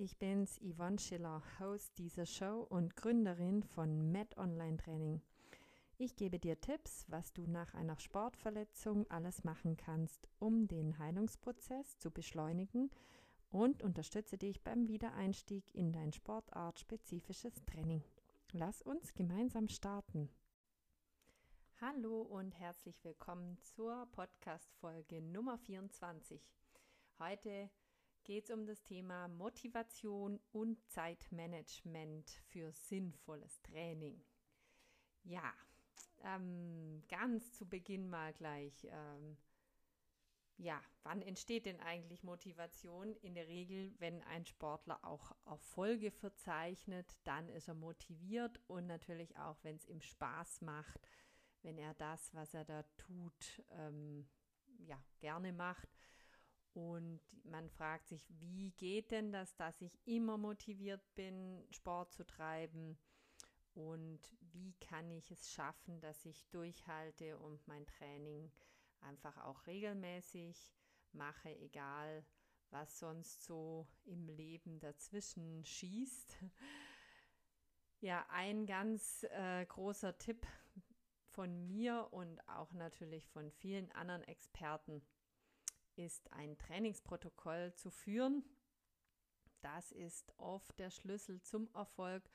ich bin's, Yvonne Schiller, Host dieser Show und Gründerin von Med Online Training. Ich gebe dir Tipps, was du nach einer Sportverletzung alles machen kannst, um den Heilungsprozess zu beschleunigen und unterstütze dich beim Wiedereinstieg in dein sportartspezifisches Training. Lass uns gemeinsam starten. Hallo und herzlich willkommen zur Podcast-Folge Nummer 24. Heute geht es um das Thema Motivation und Zeitmanagement für sinnvolles Training. Ja, ähm, ganz zu Beginn mal gleich. Ähm, ja, wann entsteht denn eigentlich Motivation? In der Regel, wenn ein Sportler auch Erfolge verzeichnet, dann ist er motiviert und natürlich auch, wenn es ihm Spaß macht, wenn er das, was er da tut, ähm, ja, gerne macht und man fragt sich, wie geht denn das, dass ich immer motiviert bin, Sport zu treiben? Und wie kann ich es schaffen, dass ich durchhalte und mein Training einfach auch regelmäßig mache, egal was sonst so im Leben dazwischen schießt? Ja, ein ganz äh, großer Tipp von mir und auch natürlich von vielen anderen Experten ist ein Trainingsprotokoll zu führen. Das ist oft der Schlüssel zum Erfolg.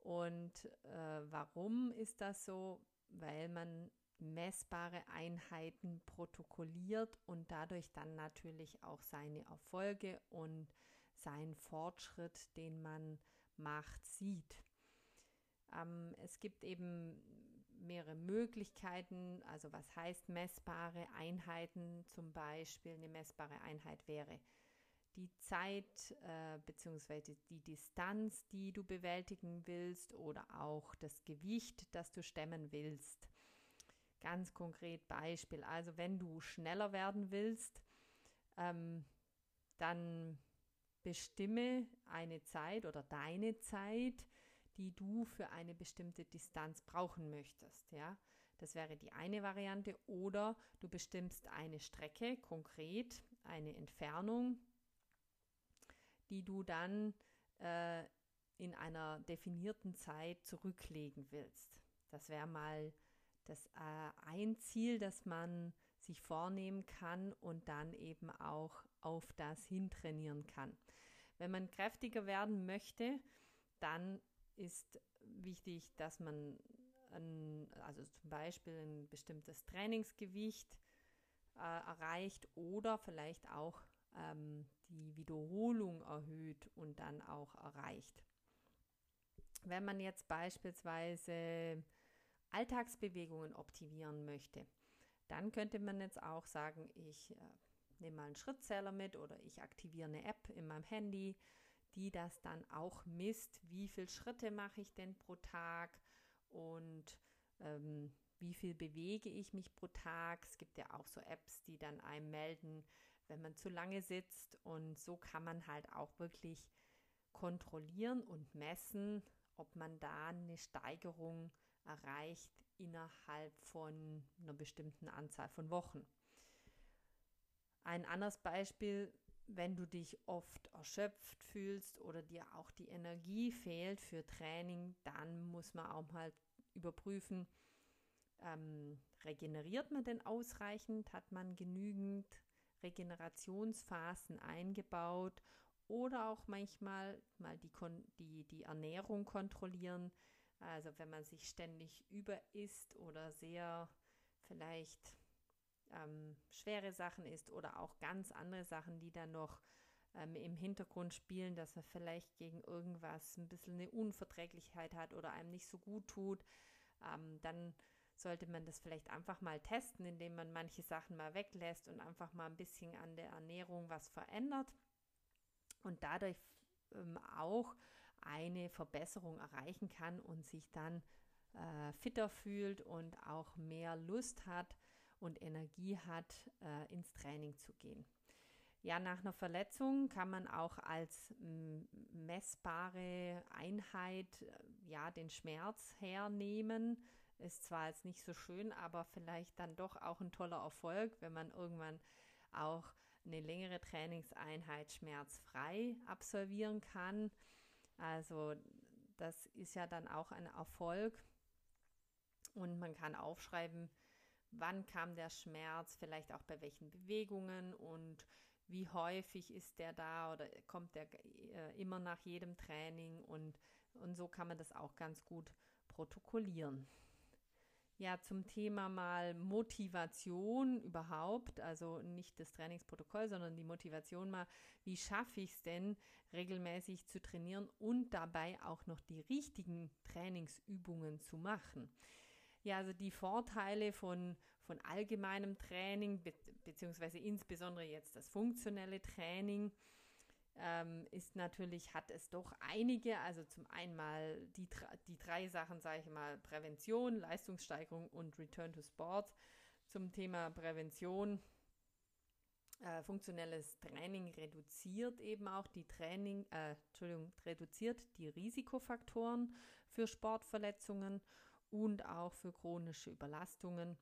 Und äh, warum ist das so? Weil man messbare Einheiten protokolliert und dadurch dann natürlich auch seine Erfolge und seinen Fortschritt, den man macht, sieht. Ähm, es gibt eben mehrere Möglichkeiten. Also was heißt messbare Einheiten? Zum Beispiel eine messbare Einheit wäre die Zeit äh, bzw. die Distanz, die du bewältigen willst oder auch das Gewicht, das du stemmen willst. Ganz konkret Beispiel. Also wenn du schneller werden willst, ähm, dann bestimme eine Zeit oder deine Zeit, die du für eine bestimmte Distanz brauchen möchtest. Ja, das wäre die eine Variante. Oder du bestimmst eine Strecke, konkret eine Entfernung, die du dann äh, in einer definierten Zeit zurücklegen willst. Das wäre mal das äh, ein Ziel, das man sich vornehmen kann und dann eben auch auf das hintrainieren kann. Wenn man kräftiger werden möchte, dann ist wichtig, dass man ein, also zum Beispiel ein bestimmtes Trainingsgewicht äh, erreicht oder vielleicht auch ähm, die Wiederholung erhöht und dann auch erreicht. Wenn man jetzt beispielsweise Alltagsbewegungen optimieren möchte, dann könnte man jetzt auch sagen, ich äh, nehme mal einen Schrittzähler mit oder ich aktiviere eine App in meinem Handy die das dann auch misst, wie viele Schritte mache ich denn pro Tag und ähm, wie viel bewege ich mich pro Tag. Es gibt ja auch so Apps, die dann einem melden, wenn man zu lange sitzt und so kann man halt auch wirklich kontrollieren und messen, ob man da eine Steigerung erreicht innerhalb von einer bestimmten Anzahl von Wochen. Ein anderes Beispiel wenn du dich oft erschöpft fühlst oder dir auch die Energie fehlt für Training, dann muss man auch mal überprüfen, ähm, regeneriert man denn ausreichend? Hat man genügend Regenerationsphasen eingebaut? Oder auch manchmal mal die, die, die Ernährung kontrollieren. Also wenn man sich ständig überisst oder sehr vielleicht ähm, schwere Sachen ist oder auch ganz andere Sachen, die dann noch ähm, im Hintergrund spielen, dass er vielleicht gegen irgendwas ein bisschen eine Unverträglichkeit hat oder einem nicht so gut tut, ähm, dann sollte man das vielleicht einfach mal testen, indem man manche Sachen mal weglässt und einfach mal ein bisschen an der Ernährung was verändert und dadurch ähm, auch eine Verbesserung erreichen kann und sich dann äh, fitter fühlt und auch mehr Lust hat, und Energie hat, äh, ins Training zu gehen. Ja, nach einer Verletzung kann man auch als messbare Einheit äh, ja den Schmerz hernehmen. Ist zwar jetzt nicht so schön, aber vielleicht dann doch auch ein toller Erfolg, wenn man irgendwann auch eine längere Trainingseinheit schmerzfrei absolvieren kann. Also das ist ja dann auch ein Erfolg. Und man kann aufschreiben, wann kam der Schmerz, vielleicht auch bei welchen Bewegungen und wie häufig ist der da oder kommt der äh, immer nach jedem Training und, und so kann man das auch ganz gut protokollieren. Ja, zum Thema mal Motivation überhaupt, also nicht das Trainingsprotokoll, sondern die Motivation mal, wie schaffe ich es denn, regelmäßig zu trainieren und dabei auch noch die richtigen Trainingsübungen zu machen. Ja, also die Vorteile von, von allgemeinem Training, be beziehungsweise insbesondere jetzt das funktionelle Training, ähm, ist natürlich, hat es doch einige. Also zum einen mal die, die drei Sachen, sage ich mal, Prävention, Leistungssteigerung und Return to Sport. Zum Thema Prävention. Äh, funktionelles Training reduziert eben auch die Training, äh, Entschuldigung, reduziert die Risikofaktoren für Sportverletzungen und auch für chronische Überlastungen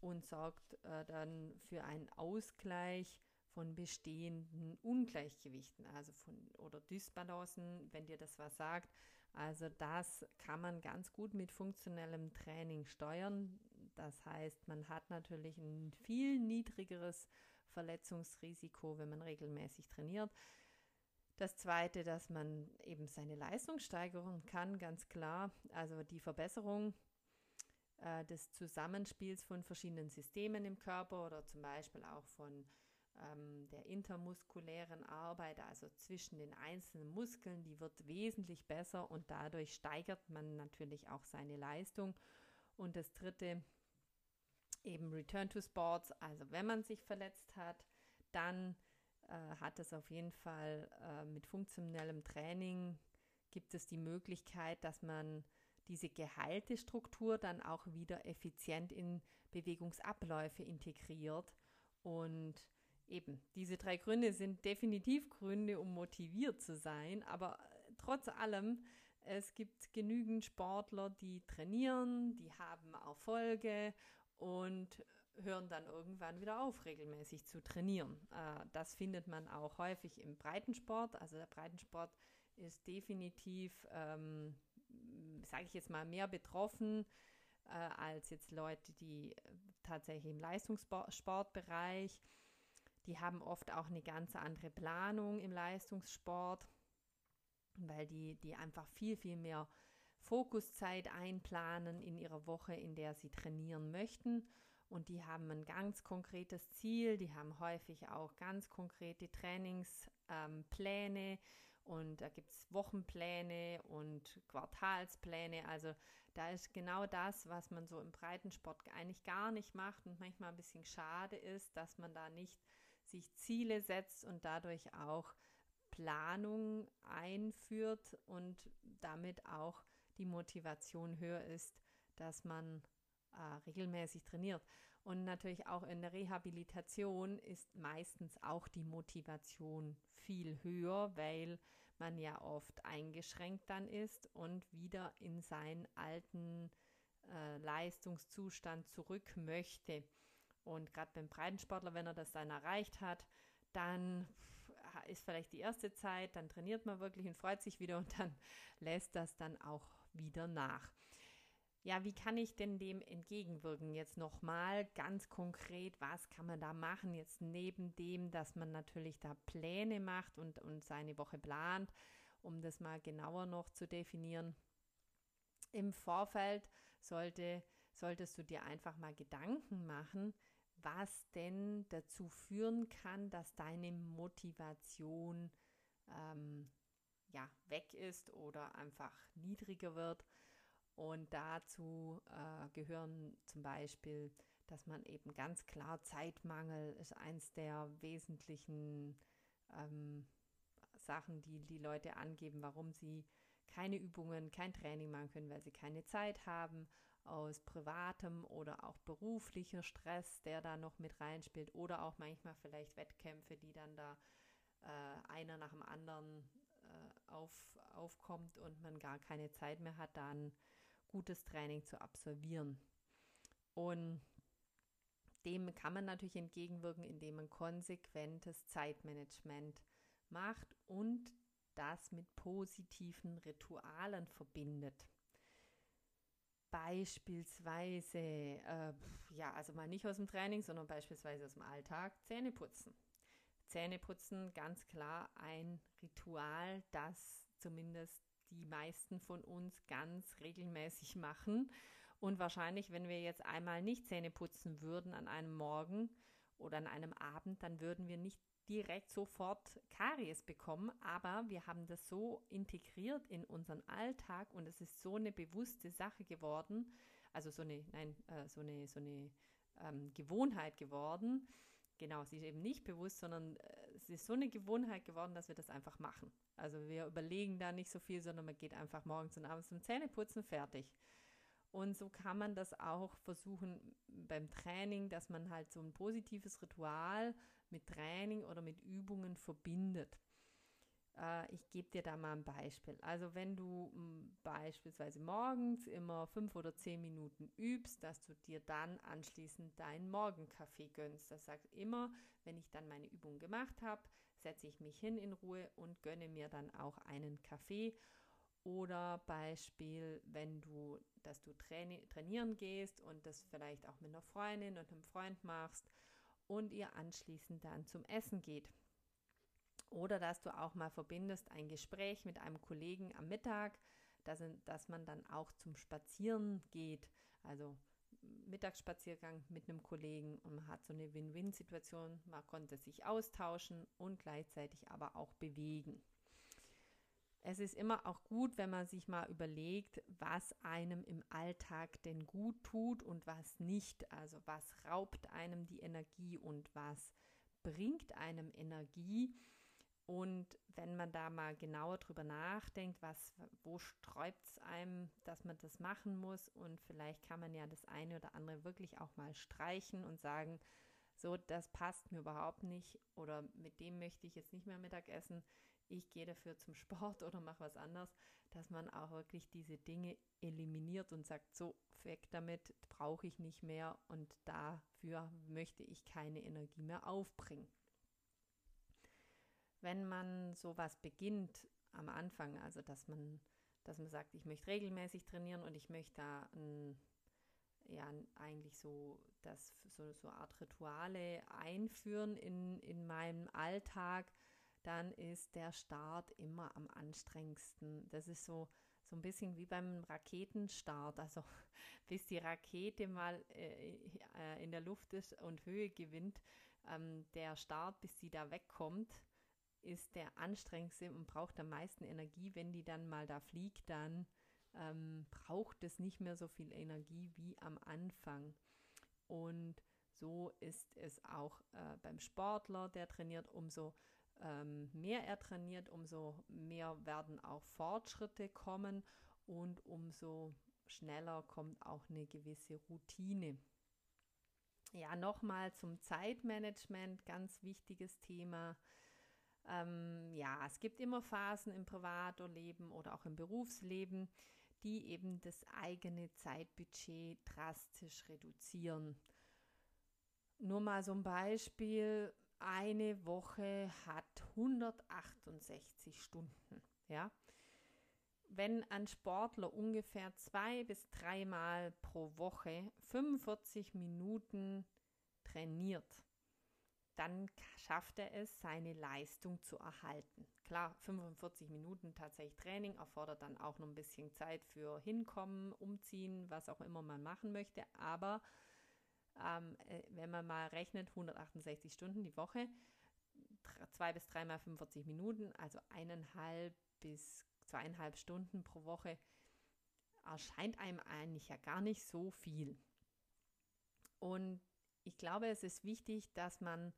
und sorgt äh, dann für einen Ausgleich von bestehenden Ungleichgewichten, also von oder Dysbalancen, wenn dir das was sagt. Also das kann man ganz gut mit funktionellem Training steuern. Das heißt, man hat natürlich ein viel niedrigeres Verletzungsrisiko, wenn man regelmäßig trainiert. Das zweite, dass man eben seine Leistung steigern kann, ganz klar. Also die Verbesserung äh, des Zusammenspiels von verschiedenen Systemen im Körper oder zum Beispiel auch von ähm, der intermuskulären Arbeit, also zwischen den einzelnen Muskeln, die wird wesentlich besser und dadurch steigert man natürlich auch seine Leistung. Und das dritte, eben Return to Sports, also wenn man sich verletzt hat, dann äh, hat es auf jeden Fall äh, mit funktionellem Training gibt es die Möglichkeit, dass man diese geheilte Struktur dann auch wieder effizient in Bewegungsabläufe integriert. Und Eben, diese drei Gründe sind definitiv Gründe, um motiviert zu sein, aber äh, trotz allem, es gibt genügend Sportler, die trainieren, die haben Erfolge. Und hören dann irgendwann wieder auf, regelmäßig zu trainieren. Äh, das findet man auch häufig im Breitensport. Also der Breitensport ist definitiv, ähm, sage ich jetzt mal, mehr betroffen äh, als jetzt Leute, die tatsächlich im Leistungssportbereich die haben oft auch eine ganz andere Planung im Leistungssport, weil die, die einfach viel, viel mehr Fokuszeit einplanen in ihrer Woche, in der sie trainieren möchten. Und die haben ein ganz konkretes Ziel, die haben häufig auch ganz konkrete Trainingspläne ähm, und da gibt es Wochenpläne und Quartalspläne. Also da ist genau das, was man so im Breitensport eigentlich gar nicht macht und manchmal ein bisschen schade ist, dass man da nicht sich Ziele setzt und dadurch auch Planung einführt und damit auch die Motivation höher ist, dass man äh, regelmäßig trainiert. Und natürlich auch in der Rehabilitation ist meistens auch die Motivation viel höher, weil man ja oft eingeschränkt dann ist und wieder in seinen alten äh, Leistungszustand zurück möchte. Und gerade beim Breitensportler, wenn er das dann erreicht hat, dann ist vielleicht die erste Zeit, dann trainiert man wirklich und freut sich wieder und dann lässt das dann auch wieder nach. Ja, wie kann ich denn dem entgegenwirken? Jetzt nochmal ganz konkret, was kann man da machen? Jetzt neben dem, dass man natürlich da Pläne macht und, und seine Woche plant, um das mal genauer noch zu definieren. Im Vorfeld sollte, solltest du dir einfach mal Gedanken machen, was denn dazu führen kann, dass deine Motivation ähm, ja, weg ist oder einfach niedriger wird. Und dazu äh, gehören zum Beispiel, dass man eben ganz klar Zeitmangel ist eins der wesentlichen ähm, Sachen, die die Leute angeben, warum sie keine Übungen, kein Training machen können, weil sie keine Zeit haben aus privatem oder auch beruflicher Stress, der da noch mit reinspielt oder auch manchmal vielleicht Wettkämpfe, die dann da äh, einer nach dem anderen äh, auf, aufkommt und man gar keine Zeit mehr hat, dann gutes Training zu absolvieren. Und Dem kann man natürlich entgegenwirken, indem man konsequentes Zeitmanagement macht und das mit positiven Ritualen verbindet. Beispielsweise, äh, ja, also mal nicht aus dem Training, sondern beispielsweise aus dem Alltag, Zähne putzen. Zähne putzen, ganz klar ein Ritual, das zumindest die meisten von uns ganz regelmäßig machen. Und wahrscheinlich, wenn wir jetzt einmal nicht Zähne putzen würden an einem Morgen oder an einem Abend, dann würden wir nicht direkt sofort Karies bekommen, aber wir haben das so integriert in unseren Alltag und es ist so eine bewusste Sache geworden, also so eine, nein, äh, so eine, so eine ähm, Gewohnheit geworden. Genau, sie ist eben nicht bewusst, sondern äh, es ist so eine Gewohnheit geworden, dass wir das einfach machen. Also wir überlegen da nicht so viel, sondern man geht einfach morgens und abends zum Zähneputzen fertig. Und so kann man das auch versuchen beim Training, dass man halt so ein positives Ritual mit Training oder mit Übungen verbindet. Äh, ich gebe dir da mal ein Beispiel. Also wenn du m, beispielsweise morgens immer fünf oder zehn Minuten übst, dass du dir dann anschließend deinen Morgenkaffee gönnst. Das sagt immer, wenn ich dann meine Übung gemacht habe, setze ich mich hin in Ruhe und gönne mir dann auch einen Kaffee. Oder Beispiel, wenn du, dass du traini trainieren gehst und das vielleicht auch mit einer Freundin und einem Freund machst und ihr anschließend dann zum Essen geht. Oder dass du auch mal verbindest ein Gespräch mit einem Kollegen am Mittag, dass, dass man dann auch zum Spazieren geht. Also Mittagsspaziergang mit einem Kollegen und man hat so eine Win-Win-Situation. Man konnte sich austauschen und gleichzeitig aber auch bewegen. Es ist immer auch gut, wenn man sich mal überlegt, was einem im Alltag denn gut tut und was nicht. Also was raubt einem die Energie und was bringt einem Energie. Und wenn man da mal genauer drüber nachdenkt, was, wo sträubt es einem, dass man das machen muss? Und vielleicht kann man ja das eine oder andere wirklich auch mal streichen und sagen, so, das passt mir überhaupt nicht oder mit dem möchte ich jetzt nicht mehr Mittag essen ich gehe dafür zum Sport oder mache was anderes, dass man auch wirklich diese Dinge eliminiert und sagt, so, weg damit, brauche ich nicht mehr und dafür möchte ich keine Energie mehr aufbringen. Wenn man sowas beginnt am Anfang, also dass man, dass man sagt, ich möchte regelmäßig trainieren und ich möchte da ein, ja, eigentlich so, das, so, so eine Art Rituale einführen in, in meinem Alltag, dann ist der Start immer am anstrengendsten. Das ist so, so ein bisschen wie beim Raketenstart. Also bis die Rakete mal äh, äh, in der Luft ist und Höhe gewinnt, ähm, der Start, bis sie da wegkommt, ist der anstrengendste und braucht am meisten Energie. Wenn die dann mal da fliegt, dann ähm, braucht es nicht mehr so viel Energie wie am Anfang. Und so ist es auch äh, beim Sportler, der trainiert, umso ähm, mehr er trainiert, umso mehr werden auch Fortschritte kommen und umso schneller kommt auch eine gewisse Routine. Ja, nochmal zum Zeitmanagement, ganz wichtiges Thema. Ähm, ja, es gibt immer Phasen im Privatleben oder auch im Berufsleben, die eben das eigene Zeitbudget drastisch reduzieren. Nur mal so ein Beispiel, eine Woche hat 168 Stunden. Ja? Wenn ein Sportler ungefähr zwei bis dreimal pro Woche 45 Minuten trainiert, dann schafft er es, seine Leistung zu erhalten. Klar, 45 Minuten tatsächlich Training erfordert dann auch noch ein bisschen Zeit für Hinkommen, Umziehen, was auch immer man machen möchte, aber ähm, äh, wenn man mal rechnet, 168 Stunden die Woche, zwei bis dreimal 45 Minuten, also eineinhalb bis zweieinhalb Stunden pro Woche, erscheint einem eigentlich ja gar nicht so viel. Und ich glaube, es ist wichtig, dass man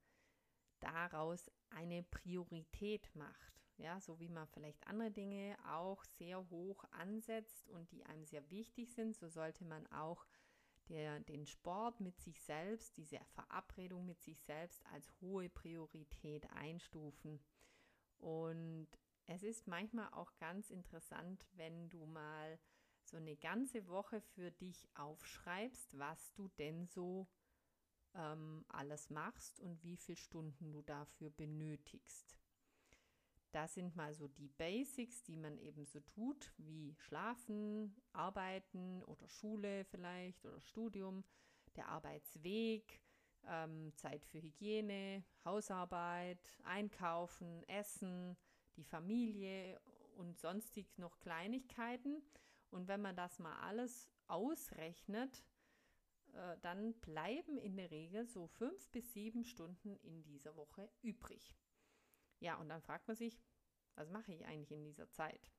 daraus eine Priorität macht. Ja, so wie man vielleicht andere Dinge auch sehr hoch ansetzt und die einem sehr wichtig sind, so sollte man auch der den Sport mit sich selbst, diese Verabredung mit sich selbst als hohe Priorität einstufen. Und es ist manchmal auch ganz interessant, wenn du mal so eine ganze Woche für dich aufschreibst, was du denn so ähm, alles machst und wie viele Stunden du dafür benötigst. Das sind mal so die Basics, die man eben so tut, wie Schlafen, Arbeiten oder Schule vielleicht oder Studium, der Arbeitsweg, ähm, Zeit für Hygiene, Hausarbeit, Einkaufen, Essen, die Familie und sonstig noch Kleinigkeiten. Und wenn man das mal alles ausrechnet, äh, dann bleiben in der Regel so fünf bis sieben Stunden in dieser Woche übrig. Ja, und dann fragt man sich, was mache ich eigentlich in dieser Zeit?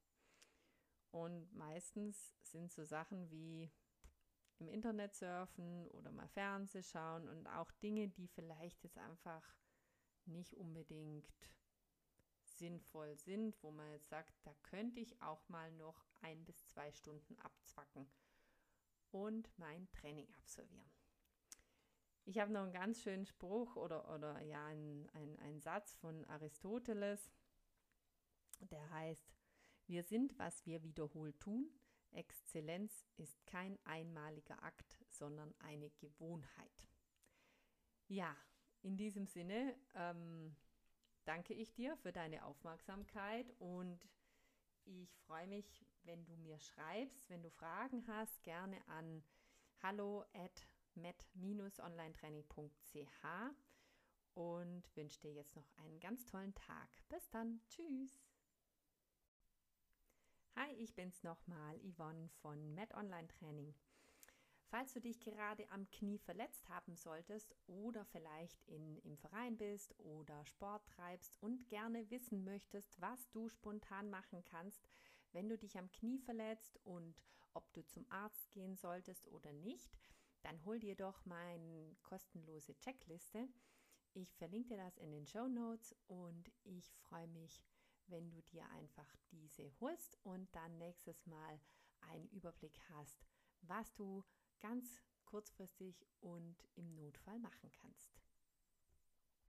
Und meistens sind so Sachen wie im Internet surfen oder mal Fernseh schauen und auch Dinge, die vielleicht jetzt einfach nicht unbedingt sinnvoll sind, wo man jetzt sagt, da könnte ich auch mal noch ein bis zwei Stunden abzwacken und mein Training absolvieren. Ich habe noch einen ganz schönen Spruch oder, oder ja, einen ein Satz von Aristoteles, der heißt, wir sind, was wir wiederholt tun. Exzellenz ist kein einmaliger Akt, sondern eine Gewohnheit. Ja, in diesem Sinne ähm, danke ich dir für deine Aufmerksamkeit und ich freue mich, wenn du mir schreibst, wenn du Fragen hast, gerne an hallo at met-onlinetraining.ch und wünsche dir jetzt noch einen ganz tollen Tag. Bis dann. Tschüss. Hi, ich bin's nochmal, Yvonne von Met Online Training. Falls du dich gerade am Knie verletzt haben solltest oder vielleicht in, im Verein bist oder Sport treibst und gerne wissen möchtest, was du spontan machen kannst, wenn du dich am Knie verletzt und ob du zum Arzt gehen solltest oder nicht, dann hol dir doch meine kostenlose Checkliste. Ich verlinke dir das in den Show Notes und ich freue mich, wenn du dir einfach diese holst und dann nächstes Mal einen Überblick hast, was du ganz kurzfristig und im Notfall machen kannst.